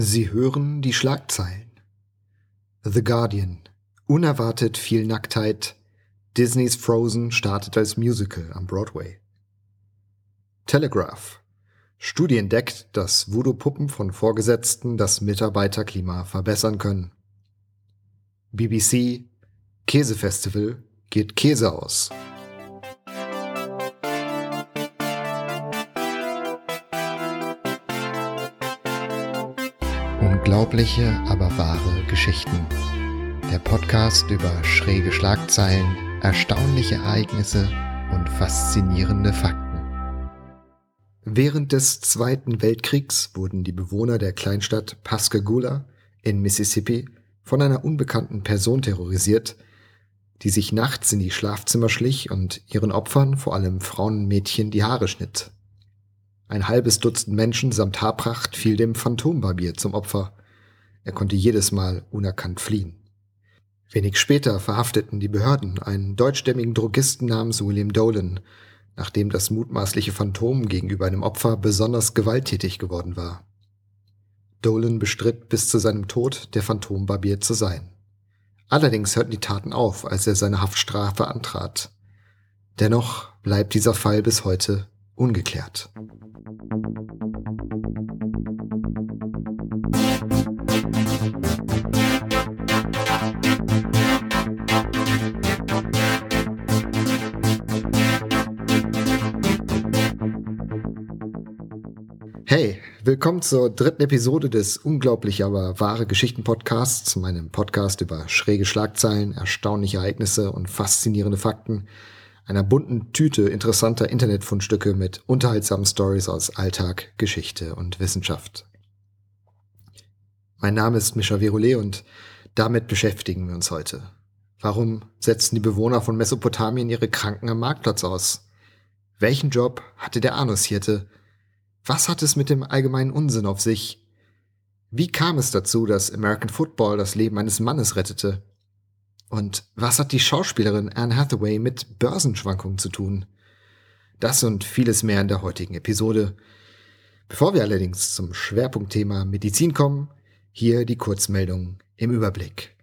Sie hören die Schlagzeilen. The Guardian. Unerwartet viel Nacktheit. Disneys Frozen startet als Musical am Broadway. Telegraph. Studie entdeckt, dass Voodoo-Puppen von Vorgesetzten das Mitarbeiterklima verbessern können. BBC. Käsefestival geht Käse aus. Unglaubliche, aber wahre Geschichten. Der Podcast über schräge Schlagzeilen, erstaunliche Ereignisse und faszinierende Fakten. Während des Zweiten Weltkriegs wurden die Bewohner der Kleinstadt Pascagoula in Mississippi von einer unbekannten Person terrorisiert, die sich nachts in die Schlafzimmer schlich und ihren Opfern, vor allem Frauen und Mädchen, die Haare schnitt. Ein halbes Dutzend Menschen samt Haarpracht fiel dem Phantombarbier zum Opfer. Er konnte jedes Mal unerkannt fliehen. Wenig später verhafteten die Behörden einen deutschstämmigen Drogisten namens William Dolan, nachdem das mutmaßliche Phantom gegenüber einem Opfer besonders gewalttätig geworden war. Dolan bestritt bis zu seinem Tod, der Phantombarbier zu sein. Allerdings hörten die Taten auf, als er seine Haftstrafe antrat. Dennoch bleibt dieser Fall bis heute ungeklärt. Hey, willkommen zur dritten Episode des Unglaublich aber wahre Geschichten Podcasts, meinem Podcast über schräge Schlagzeilen, erstaunliche Ereignisse und faszinierende Fakten, einer bunten Tüte interessanter Internetfundstücke mit unterhaltsamen Stories aus Alltag, Geschichte und Wissenschaft. Mein Name ist Mischa Virole und damit beschäftigen wir uns heute. Warum setzten die Bewohner von Mesopotamien ihre Kranken am Marktplatz aus? Welchen Job hatte der Anushirte? Was hat es mit dem allgemeinen Unsinn auf sich? Wie kam es dazu, dass American Football das Leben eines Mannes rettete? Und was hat die Schauspielerin Anne Hathaway mit Börsenschwankungen zu tun? Das und vieles mehr in der heutigen Episode. Bevor wir allerdings zum Schwerpunktthema Medizin kommen, hier die Kurzmeldung im Überblick.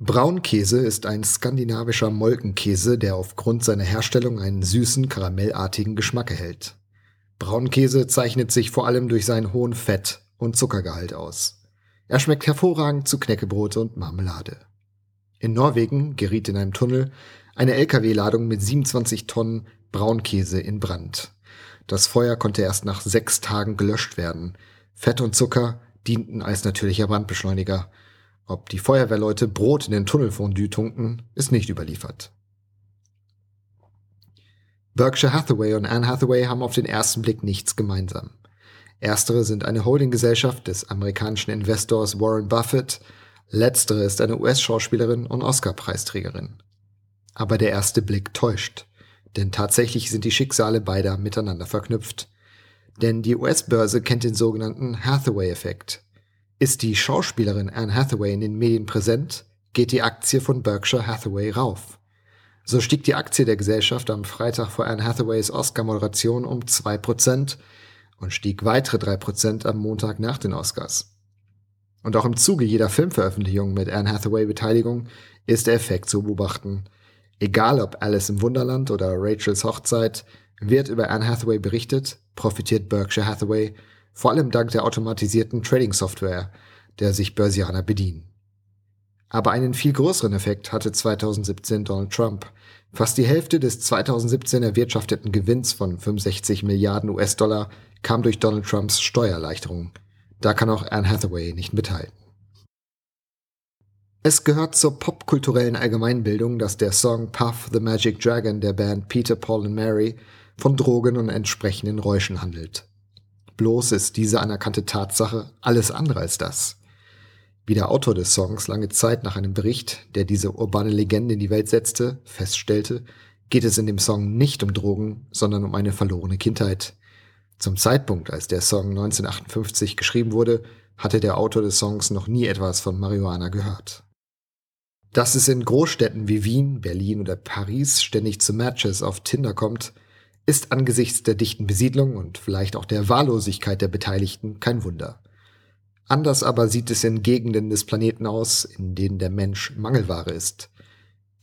Braunkäse ist ein skandinavischer Molkenkäse, der aufgrund seiner Herstellung einen süßen, karamellartigen Geschmack erhält. Braunkäse zeichnet sich vor allem durch seinen hohen Fett- und Zuckergehalt aus. Er schmeckt hervorragend zu Knäckebrot und Marmelade. In Norwegen geriet in einem Tunnel eine LKW-Ladung mit 27 Tonnen Braunkäse in Brand. Das Feuer konnte erst nach sechs Tagen gelöscht werden. Fett und Zucker dienten als natürlicher Brandbeschleuniger – ob die Feuerwehrleute Brot in den Tunnelfondue tunken, ist nicht überliefert. Berkshire Hathaway und Anne Hathaway haben auf den ersten Blick nichts gemeinsam. Erstere sind eine Holdinggesellschaft des amerikanischen Investors Warren Buffett, letztere ist eine US-Schauspielerin und Oscar-Preisträgerin. Aber der erste Blick täuscht, denn tatsächlich sind die Schicksale beider miteinander verknüpft. Denn die US-Börse kennt den sogenannten Hathaway-Effekt, ist die Schauspielerin Anne Hathaway in den Medien präsent, geht die Aktie von Berkshire Hathaway rauf. So stieg die Aktie der Gesellschaft am Freitag vor Anne Hathaways Oscar-Moderation um 2% und stieg weitere 3% am Montag nach den Oscars. Und auch im Zuge jeder Filmveröffentlichung mit Anne Hathaway-Beteiligung ist der Effekt zu beobachten. Egal ob Alice im Wunderland oder Rachels Hochzeit, wird über Anne Hathaway berichtet, profitiert Berkshire Hathaway vor allem dank der automatisierten Trading-Software, der sich Börsianer bedienen. Aber einen viel größeren Effekt hatte 2017 Donald Trump. Fast die Hälfte des 2017 erwirtschafteten Gewinns von 65 Milliarden US-Dollar kam durch Donald Trumps Steuererleichterung. Da kann auch Anne Hathaway nicht mithalten. Es gehört zur popkulturellen Allgemeinbildung, dass der Song Puff the Magic Dragon der Band Peter, Paul and Mary von Drogen und entsprechenden Räuschen handelt. Bloß ist diese anerkannte Tatsache alles andere als das. Wie der Autor des Songs lange Zeit nach einem Bericht, der diese urbane Legende in die Welt setzte, feststellte, geht es in dem Song nicht um Drogen, sondern um eine verlorene Kindheit. Zum Zeitpunkt, als der Song 1958 geschrieben wurde, hatte der Autor des Songs noch nie etwas von Marihuana gehört. Dass es in Großstädten wie Wien, Berlin oder Paris ständig zu Matches auf Tinder kommt, Ist angesichts der dichten Besiedlung und vielleicht auch der Wahllosigkeit der Beteiligten kein Wunder. Anders aber sieht es in Gegenden des Planeten aus, in denen der Mensch Mangelware ist.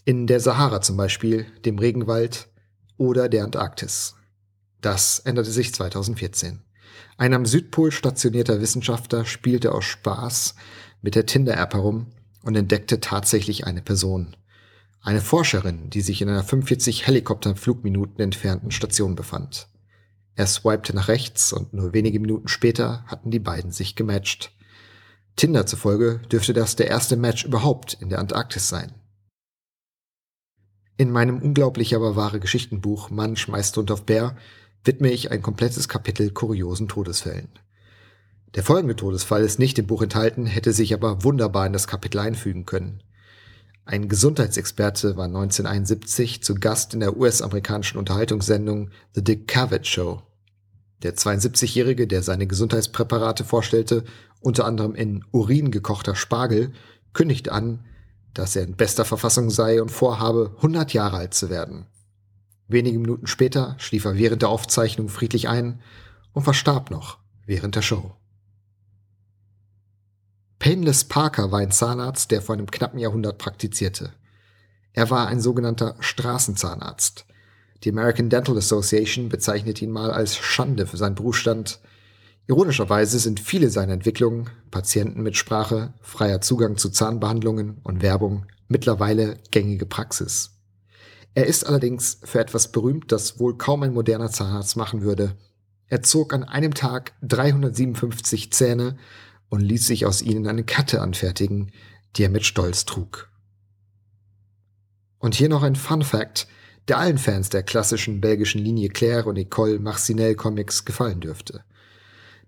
In der Sahara zum Beispiel, dem Regenwald oder der Antarktis. Das änderte sich 2014. Ein am Südpol stationierter Wissenschaftler spielte aus Spaß mit der Tinder-App herum und entdeckte tatsächlich eine Person. Eine Forscherin, die sich in einer 45 Helikopterflugminuten entfernten Station befand. Er swipete nach rechts und nur wenige Minuten später hatten die beiden sich gematcht. Tinder zufolge dürfte das der erste Match überhaupt in der Antarktis sein. In meinem unglaublich aber wahre Geschichtenbuch Mann schmeißt Hund auf Bär widme ich ein komplettes Kapitel kuriosen Todesfällen. Der folgende Todesfall ist nicht im Buch enthalten, hätte sich aber wunderbar in das Kapitel einfügen können. Ein Gesundheitsexperte war 1971 zu Gast in der US-amerikanischen Unterhaltungssendung The Dick Cavett Show. Der 72-Jährige, der seine Gesundheitspräparate vorstellte, unter anderem in Urin gekochter Spargel, kündigte an, dass er in bester Verfassung sei und vorhabe, 100 Jahre alt zu werden. Wenige Minuten später schlief er während der Aufzeichnung friedlich ein und verstarb noch während der Show. Painless Parker war ein Zahnarzt, der vor einem knappen Jahrhundert praktizierte. Er war ein sogenannter Straßenzahnarzt. Die American Dental Association bezeichnet ihn mal als Schande für seinen Berufsstand. Ironischerweise sind viele seiner Entwicklungen, Patientenmitsprache, freier Zugang zu Zahnbehandlungen und Werbung, mittlerweile gängige Praxis. Er ist allerdings für etwas berühmt, das wohl kaum ein moderner Zahnarzt machen würde. Er zog an einem Tag 357 Zähne und ließ sich aus ihnen eine Kette anfertigen, die er mit Stolz trug. Und hier noch ein Fun Fact, der allen Fans der klassischen belgischen Linie Claire und Ecole Marcinelle Comics gefallen dürfte.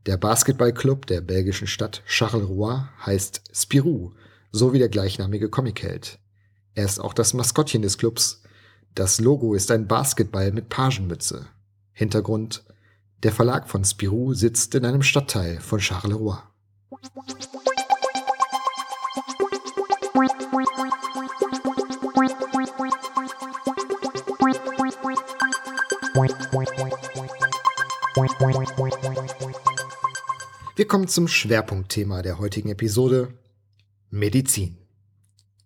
Der Basketballclub der belgischen Stadt Charleroi heißt Spirou, so wie der gleichnamige Comicheld. Er ist auch das Maskottchen des Clubs. Das Logo ist ein Basketball mit Pagenmütze. Hintergrund Der Verlag von Spirou sitzt in einem Stadtteil von Charleroi. Wir kommen zum Schwerpunktthema der heutigen Episode Medizin.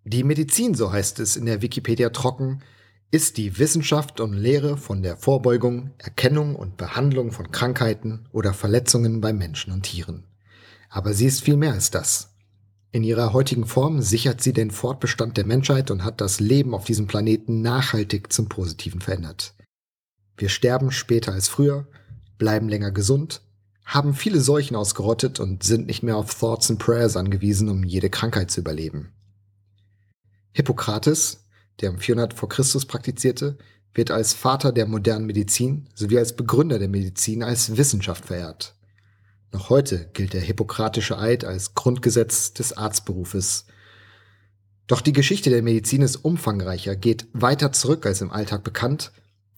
Die Medizin, so heißt es in der Wikipedia trocken, ist die Wissenschaft und Lehre von der Vorbeugung, Erkennung und Behandlung von Krankheiten oder Verletzungen bei Menschen und Tieren. Aber sie ist viel mehr als das. In ihrer heutigen Form sichert sie den Fortbestand der Menschheit und hat das Leben auf diesem Planeten nachhaltig zum Positiven verändert. Wir sterben später als früher, bleiben länger gesund, haben viele Seuchen ausgerottet und sind nicht mehr auf Thoughts and Prayers angewiesen, um jede Krankheit zu überleben. Hippokrates, der um 400 vor Christus praktizierte, wird als Vater der modernen Medizin sowie als Begründer der Medizin als Wissenschaft verehrt. Noch heute gilt der Hippokratische Eid als Grundgesetz des Arztberufes. Doch die Geschichte der Medizin ist umfangreicher, geht weiter zurück als im Alltag bekannt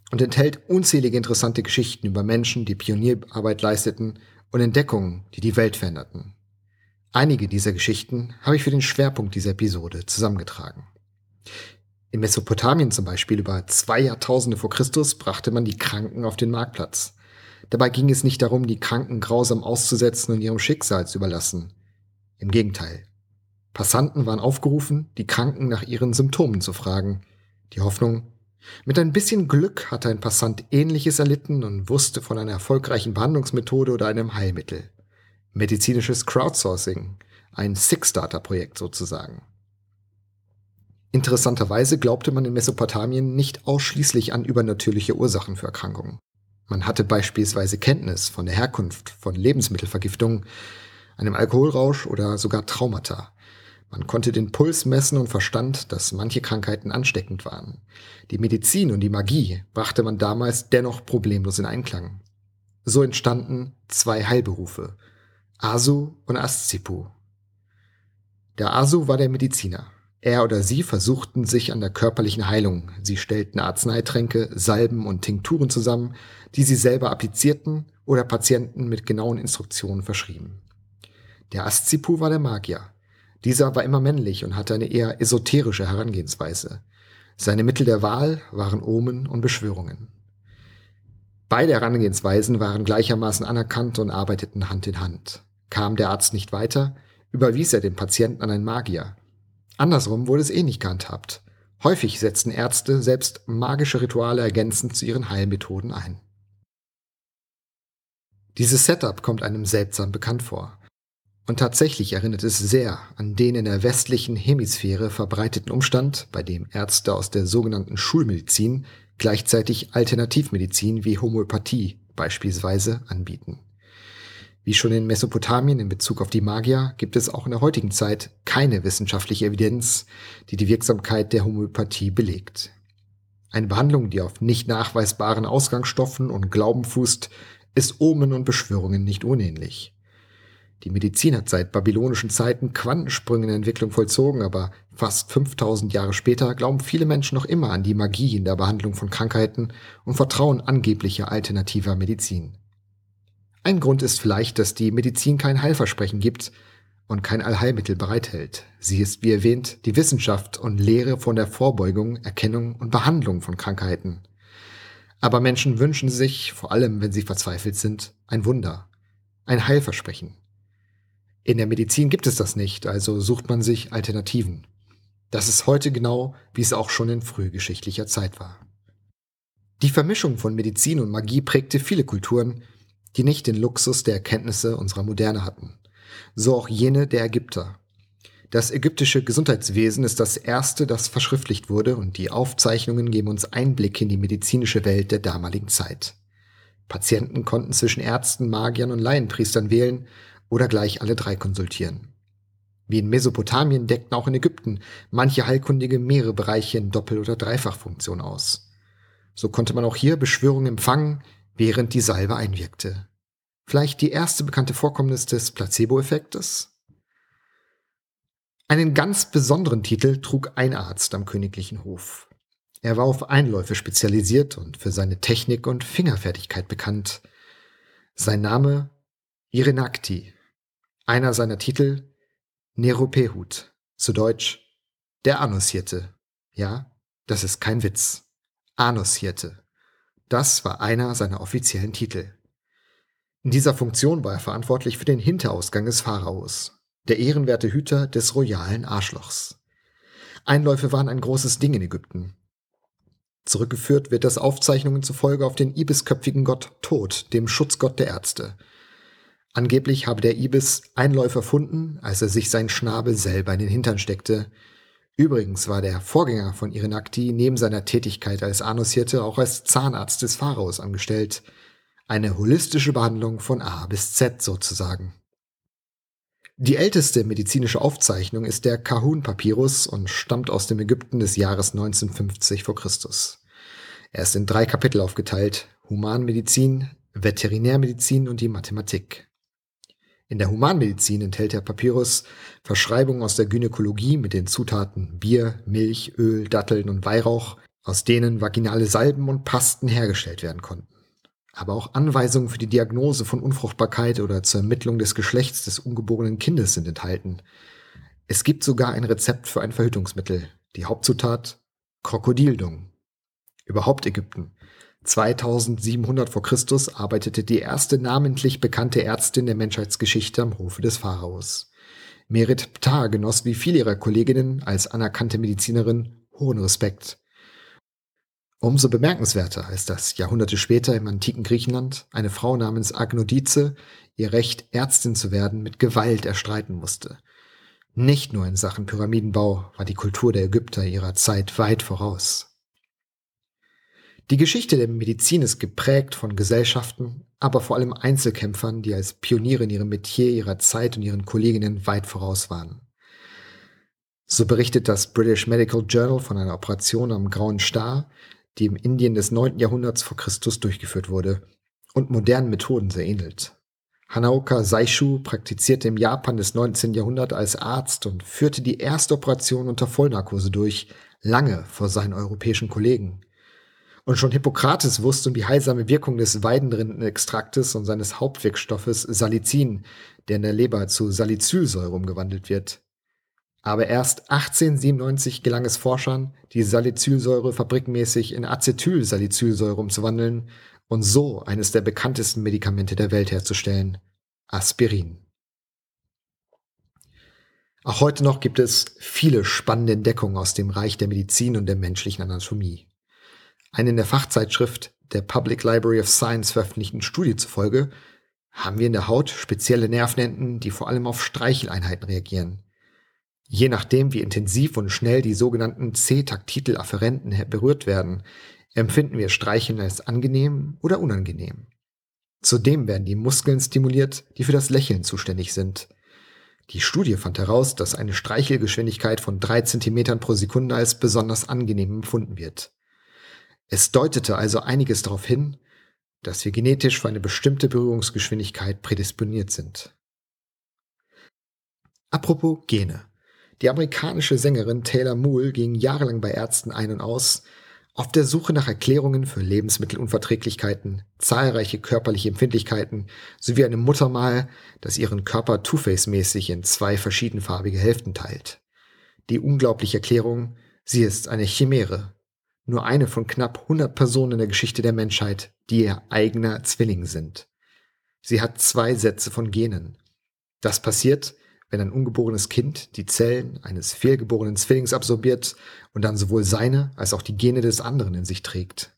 und enthält unzählige interessante Geschichten über Menschen, die Pionierarbeit leisteten und Entdeckungen, die die Welt veränderten. Einige dieser Geschichten habe ich für den Schwerpunkt dieser Episode zusammengetragen. In Mesopotamien zum Beispiel über zwei Jahrtausende vor Christus brachte man die Kranken auf den Marktplatz. Dabei ging es nicht darum, die Kranken grausam auszusetzen und ihrem Schicksal zu überlassen. Im Gegenteil. Passanten waren aufgerufen, die Kranken nach ihren Symptomen zu fragen. Die Hoffnung, mit ein bisschen Glück hatte ein Passant ähnliches erlitten und wusste von einer erfolgreichen Behandlungsmethode oder einem Heilmittel. Medizinisches Crowdsourcing, ein Six-Starter-Projekt sozusagen. Interessanterweise glaubte man in Mesopotamien nicht ausschließlich an übernatürliche Ursachen für Erkrankungen. Man hatte beispielsweise Kenntnis von der Herkunft von Lebensmittelvergiftungen, einem Alkoholrausch oder sogar Traumata. Man konnte den Puls messen und verstand, dass manche Krankheiten ansteckend waren. Die Medizin und die Magie brachte man damals dennoch problemlos in Einklang. So entstanden zwei Heilberufe, Asu und Aszipu. Der Asu war der Mediziner. Er oder sie versuchten sich an der körperlichen Heilung. Sie stellten Arzneitränke, Salben und Tinkturen zusammen, die sie selber applizierten oder Patienten mit genauen Instruktionen verschrieben. Der Aszipu war der Magier. Dieser war immer männlich und hatte eine eher esoterische Herangehensweise. Seine Mittel der Wahl waren Omen und Beschwörungen. Beide Herangehensweisen waren gleichermaßen anerkannt und arbeiteten Hand in Hand. Kam der Arzt nicht weiter, überwies er den Patienten an einen Magier. Andersrum wurde es ähnlich gehandhabt. Häufig setzten Ärzte selbst magische Rituale ergänzend zu ihren Heilmethoden ein. Dieses Setup kommt einem seltsam bekannt vor. Und tatsächlich erinnert es sehr an den in der westlichen Hemisphäre verbreiteten Umstand, bei dem Ärzte aus der sogenannten Schulmedizin gleichzeitig Alternativmedizin wie Homöopathie beispielsweise anbieten. Wie schon in Mesopotamien in Bezug auf die Magier gibt es auch in der heutigen Zeit keine wissenschaftliche Evidenz, die die Wirksamkeit der Homöopathie belegt. Eine Behandlung, die auf nicht nachweisbaren Ausgangsstoffen und Glauben fußt, ist Omen und Beschwörungen nicht unähnlich. Die Medizin hat seit babylonischen Zeiten Quantensprünge in der Entwicklung vollzogen, aber fast 5000 Jahre später glauben viele Menschen noch immer an die Magie in der Behandlung von Krankheiten und vertrauen angeblicher alternativer Medizin. Ein Grund ist vielleicht, dass die Medizin kein Heilversprechen gibt und kein Allheilmittel bereithält. Sie ist, wie erwähnt, die Wissenschaft und Lehre von der Vorbeugung, Erkennung und Behandlung von Krankheiten. Aber Menschen wünschen sich, vor allem wenn sie verzweifelt sind, ein Wunder, ein Heilversprechen. In der Medizin gibt es das nicht, also sucht man sich Alternativen. Das ist heute genau, wie es auch schon in frühgeschichtlicher Zeit war. Die Vermischung von Medizin und Magie prägte viele Kulturen, die nicht den Luxus der Erkenntnisse unserer Moderne hatten. So auch jene der Ägypter. Das ägyptische Gesundheitswesen ist das erste, das verschriftlicht wurde, und die Aufzeichnungen geben uns Einblick in die medizinische Welt der damaligen Zeit. Patienten konnten zwischen Ärzten, Magiern und Laienpriestern wählen oder gleich alle drei konsultieren. Wie in Mesopotamien deckten auch in Ägypten manche Heilkundige mehrere Bereiche in Doppel- oder Dreifachfunktion aus. So konnte man auch hier Beschwörungen empfangen, während die Salbe einwirkte. Vielleicht die erste bekannte Vorkommnis des Placebo-Effektes? Einen ganz besonderen Titel trug ein Arzt am königlichen Hof. Er war auf Einläufe spezialisiert und für seine Technik und Fingerfertigkeit bekannt. Sein Name Irenakti, einer seiner Titel Neropehut, zu Deutsch der Anushirte. Ja, das ist kein Witz. Anushirte. Das war einer seiner offiziellen Titel. In dieser Funktion war er verantwortlich für den Hinterausgang des Pharaos, der ehrenwerte Hüter des royalen Arschlochs. Einläufe waren ein großes Ding in Ägypten. Zurückgeführt wird das Aufzeichnungen zufolge auf den ibisköpfigen Gott Tod, dem Schutzgott der Ärzte, Angeblich habe der Ibis Einläufer erfunden, als er sich seinen Schnabel selber in den Hintern steckte. Übrigens war der Vorgänger von Irenakti neben seiner Tätigkeit als Anushirte auch als Zahnarzt des Pharaos angestellt. Eine holistische Behandlung von A bis Z sozusagen. Die älteste medizinische Aufzeichnung ist der Kahun-Papyrus und stammt aus dem Ägypten des Jahres 1950 v. Chr. Er ist in drei Kapitel aufgeteilt: Humanmedizin, Veterinärmedizin und die Mathematik. In der Humanmedizin enthält der Papyrus Verschreibungen aus der Gynäkologie mit den Zutaten Bier, Milch, Öl, Datteln und Weihrauch, aus denen vaginale Salben und Pasten hergestellt werden konnten. Aber auch Anweisungen für die Diagnose von Unfruchtbarkeit oder zur Ermittlung des Geschlechts des ungeborenen Kindes sind enthalten. Es gibt sogar ein Rezept für ein Verhütungsmittel. Die Hauptzutat Krokodildung. Überhaupt Ägypten 2700 vor Christus arbeitete die erste namentlich bekannte Ärztin der Menschheitsgeschichte am Hofe des Pharaos. Merit Ptah genoss wie viele ihrer Kolleginnen als anerkannte Medizinerin hohen Respekt. Umso bemerkenswerter ist, dass Jahrhunderte später im antiken Griechenland eine Frau namens Agnodice ihr Recht, Ärztin zu werden, mit Gewalt erstreiten musste. Nicht nur in Sachen Pyramidenbau war die Kultur der Ägypter ihrer Zeit weit voraus. Die Geschichte der Medizin ist geprägt von Gesellschaften, aber vor allem Einzelkämpfern, die als Pioniere in ihrem Metier ihrer Zeit und ihren Kolleginnen weit voraus waren. So berichtet das British Medical Journal von einer Operation am Grauen Star, die im Indien des 9. Jahrhunderts vor Christus durchgeführt wurde und modernen Methoden sehr ähnelt. Hanaoka Seishu praktizierte im Japan des 19. Jahrhunderts als Arzt und führte die erste Operation unter Vollnarkose durch, lange vor seinen europäischen Kollegen. Und schon Hippokrates wusste um die heilsame Wirkung des Weidenrindenextraktes und seines Hauptwirkstoffes Salicin, der in der Leber zu Salicylsäure umgewandelt wird. Aber erst 1897 gelang es Forschern, die Salicylsäure fabrikmäßig in Acetylsalicylsäure umzuwandeln und so eines der bekanntesten Medikamente der Welt herzustellen, Aspirin. Auch heute noch gibt es viele spannende Entdeckungen aus dem Reich der Medizin und der menschlichen Anatomie. Eine in der Fachzeitschrift der Public Library of Science veröffentlichten Studie zufolge haben wir in der Haut spezielle Nervenenden, die vor allem auf Streicheleinheiten reagieren. Je nachdem, wie intensiv und schnell die sogenannten C-Taktitel-Afferenten berührt werden, empfinden wir Streicheln als angenehm oder unangenehm. Zudem werden die Muskeln stimuliert, die für das Lächeln zuständig sind. Die Studie fand heraus, dass eine Streichelgeschwindigkeit von drei Zentimetern pro Sekunde als besonders angenehm empfunden wird. Es deutete also einiges darauf hin, dass wir genetisch für eine bestimmte Berührungsgeschwindigkeit prädisponiert sind. Apropos Gene. Die amerikanische Sängerin Taylor Moole ging jahrelang bei Ärzten ein und aus, auf der Suche nach Erklärungen für Lebensmittelunverträglichkeiten, zahlreiche körperliche Empfindlichkeiten sowie einem Muttermal, das ihren Körper Two-Face-mäßig in zwei verschiedenfarbige Hälften teilt. Die unglaubliche Erklärung, sie ist eine Chimäre. Nur eine von knapp 100 Personen in der Geschichte der Menschheit, die ihr eigener Zwilling sind. Sie hat zwei Sätze von Genen. Das passiert, wenn ein ungeborenes Kind die Zellen eines fehlgeborenen Zwillings absorbiert und dann sowohl seine als auch die Gene des anderen in sich trägt.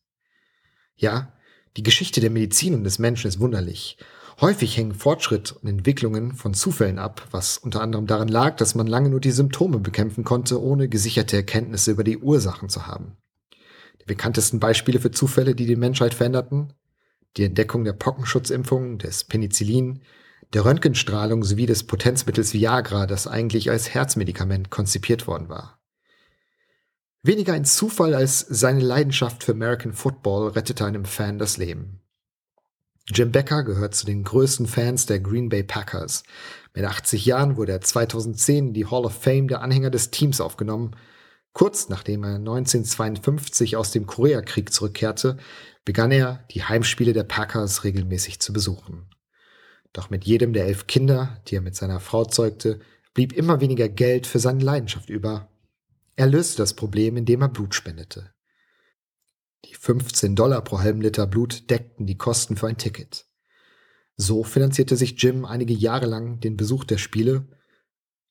Ja, die Geschichte der Medizin und des Menschen ist wunderlich. Häufig hängen Fortschritt und Entwicklungen von Zufällen ab, was unter anderem daran lag, dass man lange nur die Symptome bekämpfen konnte, ohne gesicherte Erkenntnisse über die Ursachen zu haben. Die bekanntesten Beispiele für Zufälle, die die Menschheit veränderten? Die Entdeckung der Pockenschutzimpfung, des Penicillin, der Röntgenstrahlung sowie des Potenzmittels Viagra, das eigentlich als Herzmedikament konzipiert worden war. Weniger ein Zufall als seine Leidenschaft für American Football rettete einem Fan das Leben. Jim Becker gehört zu den größten Fans der Green Bay Packers. Mit 80 Jahren wurde er 2010 in die Hall of Fame der Anhänger des Teams aufgenommen. Kurz nachdem er 1952 aus dem Koreakrieg zurückkehrte, begann er, die Heimspiele der Packers regelmäßig zu besuchen. Doch mit jedem der elf Kinder, die er mit seiner Frau zeugte, blieb immer weniger Geld für seine Leidenschaft über. Er löste das Problem, indem er Blut spendete. Die 15 Dollar pro halben Liter Blut deckten die Kosten für ein Ticket. So finanzierte sich Jim einige Jahre lang den Besuch der Spiele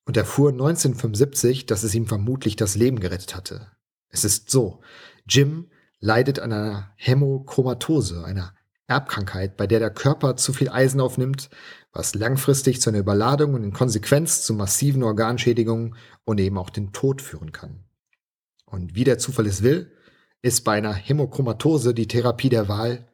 und erfuhr 1975, dass es ihm vermutlich das Leben gerettet hatte. Es ist so, Jim leidet an einer Hämochromatose, einer Erbkrankheit, bei der der Körper zu viel Eisen aufnimmt, was langfristig zu einer Überladung und in Konsequenz zu massiven Organschädigungen und eben auch den Tod führen kann. Und wie der Zufall es will, ist bei einer Hämochromatose die Therapie der Wahl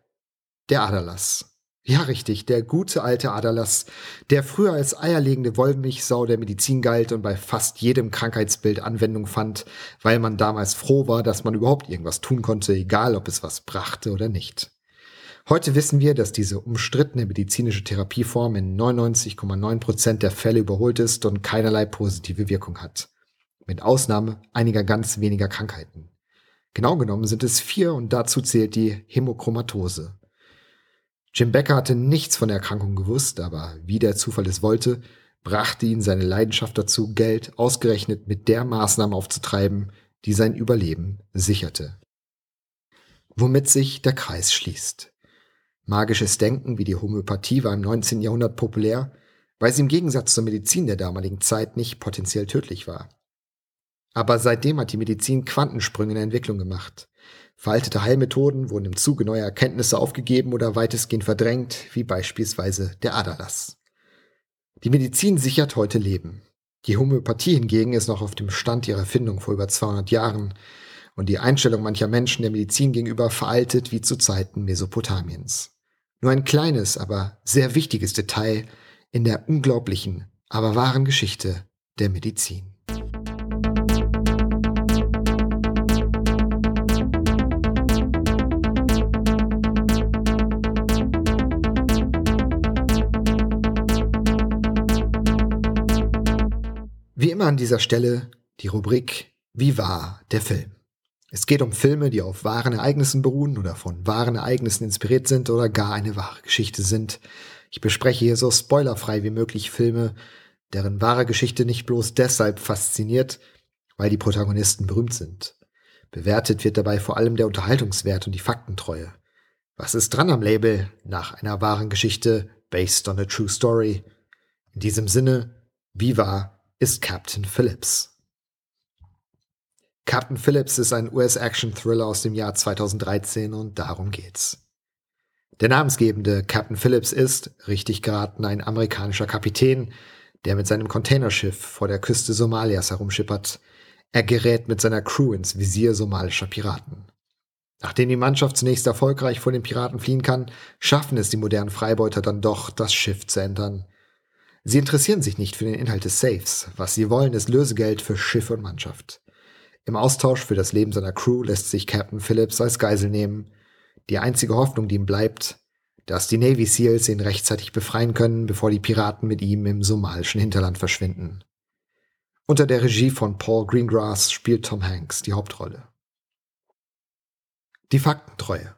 der Aderlass. Ja, richtig, der gute alte Aderlass, der früher als eierlegende Wollmilchsau der Medizin galt und bei fast jedem Krankheitsbild Anwendung fand, weil man damals froh war, dass man überhaupt irgendwas tun konnte, egal ob es was brachte oder nicht. Heute wissen wir, dass diese umstrittene medizinische Therapieform in 99,9 Prozent der Fälle überholt ist und keinerlei positive Wirkung hat. Mit Ausnahme einiger ganz weniger Krankheiten. Genau genommen sind es vier und dazu zählt die Hämochromatose. Jim Becker hatte nichts von der Erkrankung gewusst, aber wie der Zufall es wollte, brachte ihn seine Leidenschaft dazu, Geld ausgerechnet mit der Maßnahme aufzutreiben, die sein Überleben sicherte. Womit sich der Kreis schließt. Magisches Denken wie die Homöopathie war im 19. Jahrhundert populär, weil sie im Gegensatz zur Medizin der damaligen Zeit nicht potenziell tödlich war. Aber seitdem hat die Medizin Quantensprünge in der Entwicklung gemacht. Veraltete Heilmethoden wurden im Zuge neuer Erkenntnisse aufgegeben oder weitestgehend verdrängt, wie beispielsweise der Aderlass. Die Medizin sichert heute Leben. Die Homöopathie hingegen ist noch auf dem Stand ihrer Erfindung vor über 200 Jahren und die Einstellung mancher Menschen der Medizin gegenüber veraltet wie zu Zeiten Mesopotamiens. Nur ein kleines, aber sehr wichtiges Detail in der unglaublichen, aber wahren Geschichte der Medizin. Wie immer an dieser Stelle die Rubrik Wie war der Film? Es geht um Filme, die auf wahren Ereignissen beruhen oder von wahren Ereignissen inspiriert sind oder gar eine wahre Geschichte sind. Ich bespreche hier so spoilerfrei wie möglich Filme, deren wahre Geschichte nicht bloß deshalb fasziniert, weil die Protagonisten berühmt sind. Bewertet wird dabei vor allem der Unterhaltungswert und die Faktentreue. Was ist dran am Label nach einer wahren Geschichte based on a true story? In diesem Sinne, wie wahr ist Captain Phillips? Captain Phillips ist ein US-Action-Thriller aus dem Jahr 2013 und darum geht's. Der namensgebende Captain Phillips ist, richtig geraten, ein amerikanischer Kapitän, der mit seinem Containerschiff vor der Küste Somalias herumschippert. Er gerät mit seiner Crew ins Visier somalischer Piraten. Nachdem die Mannschaft zunächst erfolgreich vor den Piraten fliehen kann, schaffen es die modernen Freibeuter dann doch, das Schiff zu ändern. Sie interessieren sich nicht für den Inhalt des Safes. Was sie wollen, ist Lösegeld für Schiff und Mannschaft. Im Austausch für das Leben seiner Crew lässt sich Captain Phillips als Geisel nehmen. Die einzige Hoffnung, die ihm bleibt, dass die Navy Seals ihn rechtzeitig befreien können, bevor die Piraten mit ihm im somalischen Hinterland verschwinden. Unter der Regie von Paul Greengrass spielt Tom Hanks die Hauptrolle. Die Faktentreue.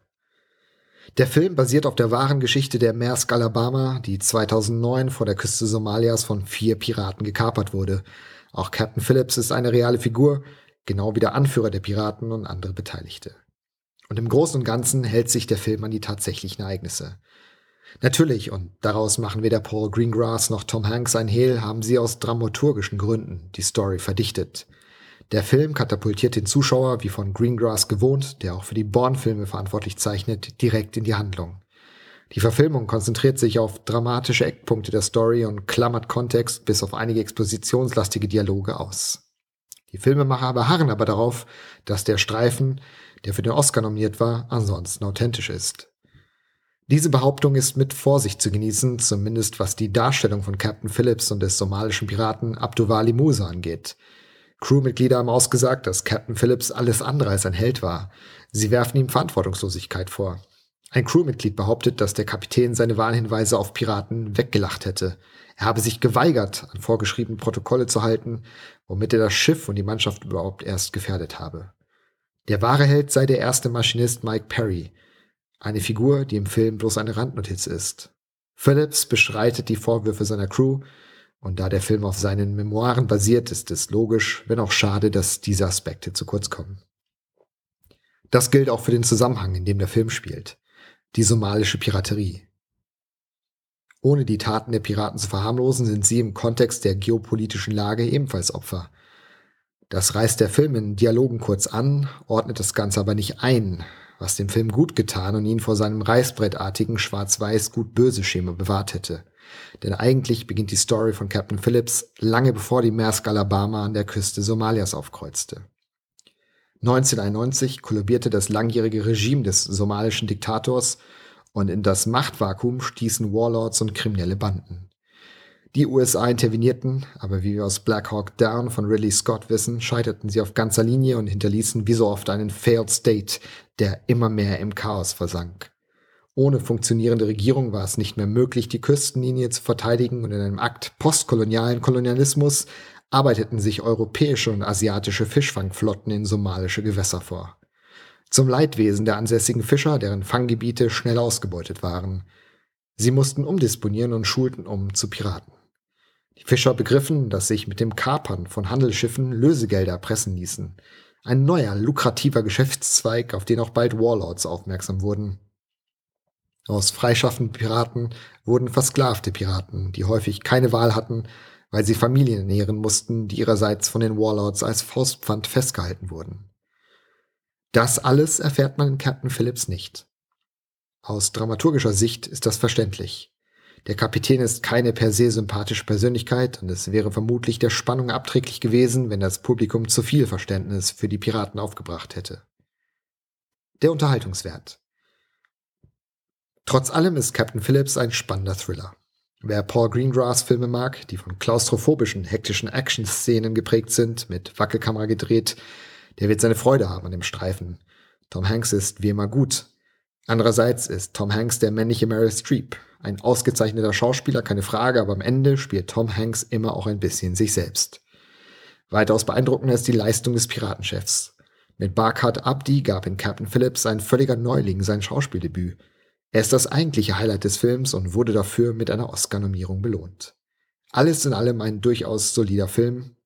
Der Film basiert auf der wahren Geschichte der Maersk Alabama, die 2009 vor der Küste Somalias von vier Piraten gekapert wurde. Auch Captain Phillips ist eine reale Figur, genau wie der Anführer der Piraten und andere Beteiligte. Und im Großen und Ganzen hält sich der Film an die tatsächlichen Ereignisse. Natürlich, und daraus machen weder Paul Greengrass noch Tom Hanks ein Hehl, haben sie aus dramaturgischen Gründen die Story verdichtet. Der Film katapultiert den Zuschauer, wie von Greengrass gewohnt, der auch für die Bourne-Filme verantwortlich zeichnet, direkt in die Handlung. Die Verfilmung konzentriert sich auf dramatische Eckpunkte der Story und klammert Kontext bis auf einige expositionslastige Dialoge aus. Die Filmemacher beharren aber darauf, dass der Streifen, der für den Oscar nominiert war, ansonsten authentisch ist. Diese Behauptung ist mit Vorsicht zu genießen, zumindest was die Darstellung von Captain Phillips und des somalischen Piraten Abduvali Musa angeht. Crewmitglieder haben ausgesagt, dass Captain Phillips alles andere als ein Held war. Sie werfen ihm Verantwortungslosigkeit vor. Ein Crewmitglied behauptet, dass der Kapitän seine Warnhinweise auf Piraten weggelacht hätte. Er habe sich geweigert, an vorgeschriebene Protokolle zu halten, womit er das Schiff und die Mannschaft überhaupt erst gefährdet habe. Der wahre Held sei der erste Maschinist Mike Perry, eine Figur, die im Film bloß eine Randnotiz ist. Phillips bestreitet die Vorwürfe seiner Crew, und da der Film auf seinen Memoiren basiert, ist es logisch, wenn auch schade, dass diese Aspekte zu kurz kommen. Das gilt auch für den Zusammenhang, in dem der Film spielt. Die somalische Piraterie. Ohne die Taten der Piraten zu verharmlosen, sind sie im Kontext der geopolitischen Lage ebenfalls Opfer. Das reißt der Film in Dialogen kurz an, ordnet das Ganze aber nicht ein, was dem Film gut getan und ihn vor seinem reißbrettartigen Schwarz-Weiß-Gut-Böse-Schema bewahrt hätte. Denn eigentlich beginnt die Story von Captain Phillips lange bevor die Maersk Alabama an der Küste Somalias aufkreuzte. 1991 kollabierte das langjährige Regime des somalischen Diktators und in das Machtvakuum stießen Warlords und kriminelle Banden. Die USA intervenierten, aber wie wir aus Black Hawk Down von Ridley Scott wissen, scheiterten sie auf ganzer Linie und hinterließen wie so oft einen Failed State, der immer mehr im Chaos versank. Ohne funktionierende Regierung war es nicht mehr möglich, die Küstenlinie zu verteidigen und in einem Akt postkolonialen Kolonialismus arbeiteten sich europäische und asiatische Fischfangflotten in somalische Gewässer vor. Zum Leidwesen der ansässigen Fischer, deren Fanggebiete schnell ausgebeutet waren. Sie mussten umdisponieren und schulten um zu Piraten. Die Fischer begriffen, dass sich mit dem Kapern von Handelsschiffen Lösegelder erpressen ließen. Ein neuer, lukrativer Geschäftszweig, auf den auch bald Warlords aufmerksam wurden. Aus freischaffenden Piraten wurden versklavte Piraten, die häufig keine Wahl hatten, weil sie Familien ernähren mussten, die ihrerseits von den Warlords als Faustpfand festgehalten wurden. Das alles erfährt man in Captain Phillips nicht. Aus dramaturgischer Sicht ist das verständlich. Der Kapitän ist keine per se sympathische Persönlichkeit und es wäre vermutlich der Spannung abträglich gewesen, wenn das Publikum zu viel Verständnis für die Piraten aufgebracht hätte. Der Unterhaltungswert. Trotz allem ist Captain Phillips ein spannender Thriller. Wer Paul Greengrass Filme mag, die von klaustrophobischen, hektischen Action-Szenen geprägt sind, mit Wackelkamera gedreht, der wird seine Freude haben an dem Streifen. Tom Hanks ist wie immer gut. Andererseits ist Tom Hanks der männliche Meryl Streep. Ein ausgezeichneter Schauspieler, keine Frage, aber am Ende spielt Tom Hanks immer auch ein bisschen sich selbst. Weitaus beeindruckender ist die Leistung des Piratenchefs. Mit Barkhad Abdi gab in Captain Phillips ein völliger Neuling sein Schauspieldebüt. Er ist das eigentliche Highlight des Films und wurde dafür mit einer Oscar-Nominierung belohnt. Alles in allem ein durchaus solider Film,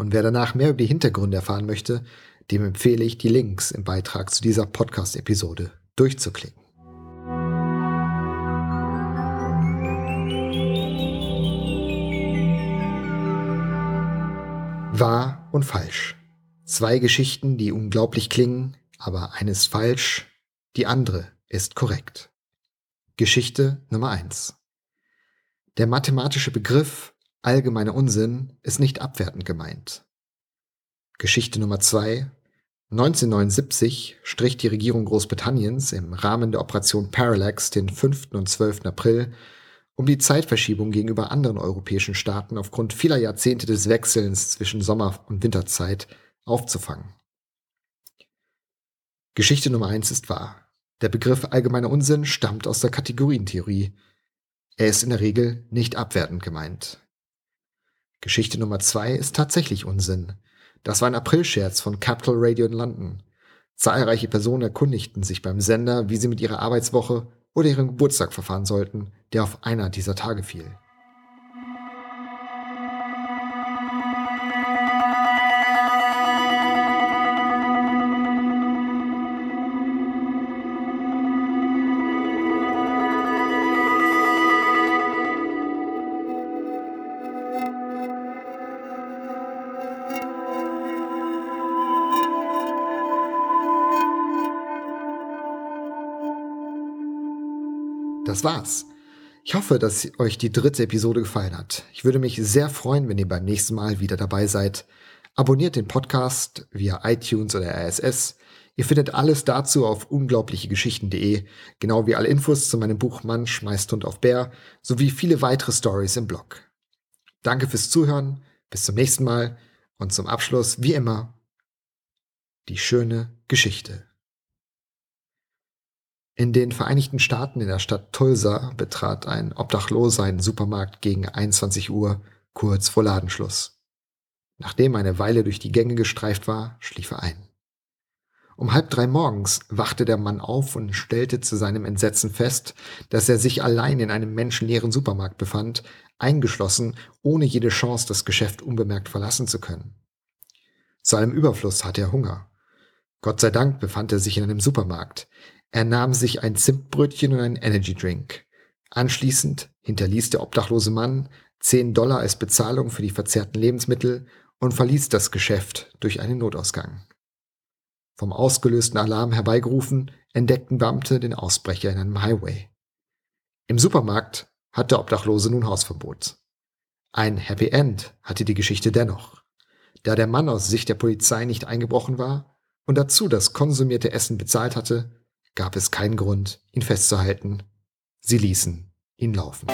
und wer danach mehr über die Hintergründe erfahren möchte, dem empfehle ich, die Links im Beitrag zu dieser Podcast-Episode durchzuklicken. Wahr und falsch. Zwei Geschichten, die unglaublich klingen, aber eine ist falsch, die andere ist korrekt. Geschichte Nummer eins. Der mathematische Begriff allgemeiner Unsinn ist nicht abwertend gemeint. Geschichte Nummer zwei. 1979 strich die Regierung Großbritanniens im Rahmen der Operation Parallax den 5. und 12. April um die Zeitverschiebung gegenüber anderen europäischen Staaten aufgrund vieler Jahrzehnte des Wechselns zwischen Sommer- und Winterzeit aufzufangen. Geschichte Nummer eins ist wahr. Der Begriff allgemeiner Unsinn stammt aus der Kategorientheorie. Er ist in der Regel nicht abwertend gemeint. Geschichte Nummer zwei ist tatsächlich Unsinn. Das war ein Aprilscherz von Capital Radio in London. Zahlreiche Personen erkundigten sich beim Sender, wie sie mit ihrer Arbeitswoche oder ihrem Geburtstag verfahren sollten, der auf einer dieser Tage fiel. Das war's. Ich hoffe, dass euch die dritte Episode gefallen hat. Ich würde mich sehr freuen, wenn ihr beim nächsten Mal wieder dabei seid. Abonniert den Podcast via iTunes oder RSS. Ihr findet alles dazu auf unglaublichegeschichten.de, genau wie alle Infos zu meinem Buch Mann schmeißt Hund auf Bär, sowie viele weitere Stories im Blog. Danke fürs Zuhören, bis zum nächsten Mal und zum Abschluss, wie immer, die schöne Geschichte. In den Vereinigten Staaten in der Stadt Tulsa betrat ein Obdachloser einen Supermarkt gegen 21 Uhr, kurz vor Ladenschluss. Nachdem eine Weile durch die Gänge gestreift war, schlief er ein. Um halb drei morgens wachte der Mann auf und stellte zu seinem Entsetzen fest, dass er sich allein in einem menschenleeren Supermarkt befand, eingeschlossen, ohne jede Chance, das Geschäft unbemerkt verlassen zu können. Zu allem Überfluss hatte er Hunger. Gott sei Dank befand er sich in einem Supermarkt. Er nahm sich ein Zimtbrötchen und einen Energydrink. Anschließend hinterließ der obdachlose Mann 10 Dollar als Bezahlung für die verzehrten Lebensmittel und verließ das Geschäft durch einen Notausgang. Vom ausgelösten Alarm herbeigerufen, entdeckten Beamte den Ausbrecher in einem Highway. Im Supermarkt hat der Obdachlose nun Hausverbot. Ein Happy End hatte die Geschichte dennoch. Da der Mann aus Sicht der Polizei nicht eingebrochen war und dazu das konsumierte Essen bezahlt hatte, gab es keinen Grund, ihn festzuhalten. Sie ließen ihn laufen.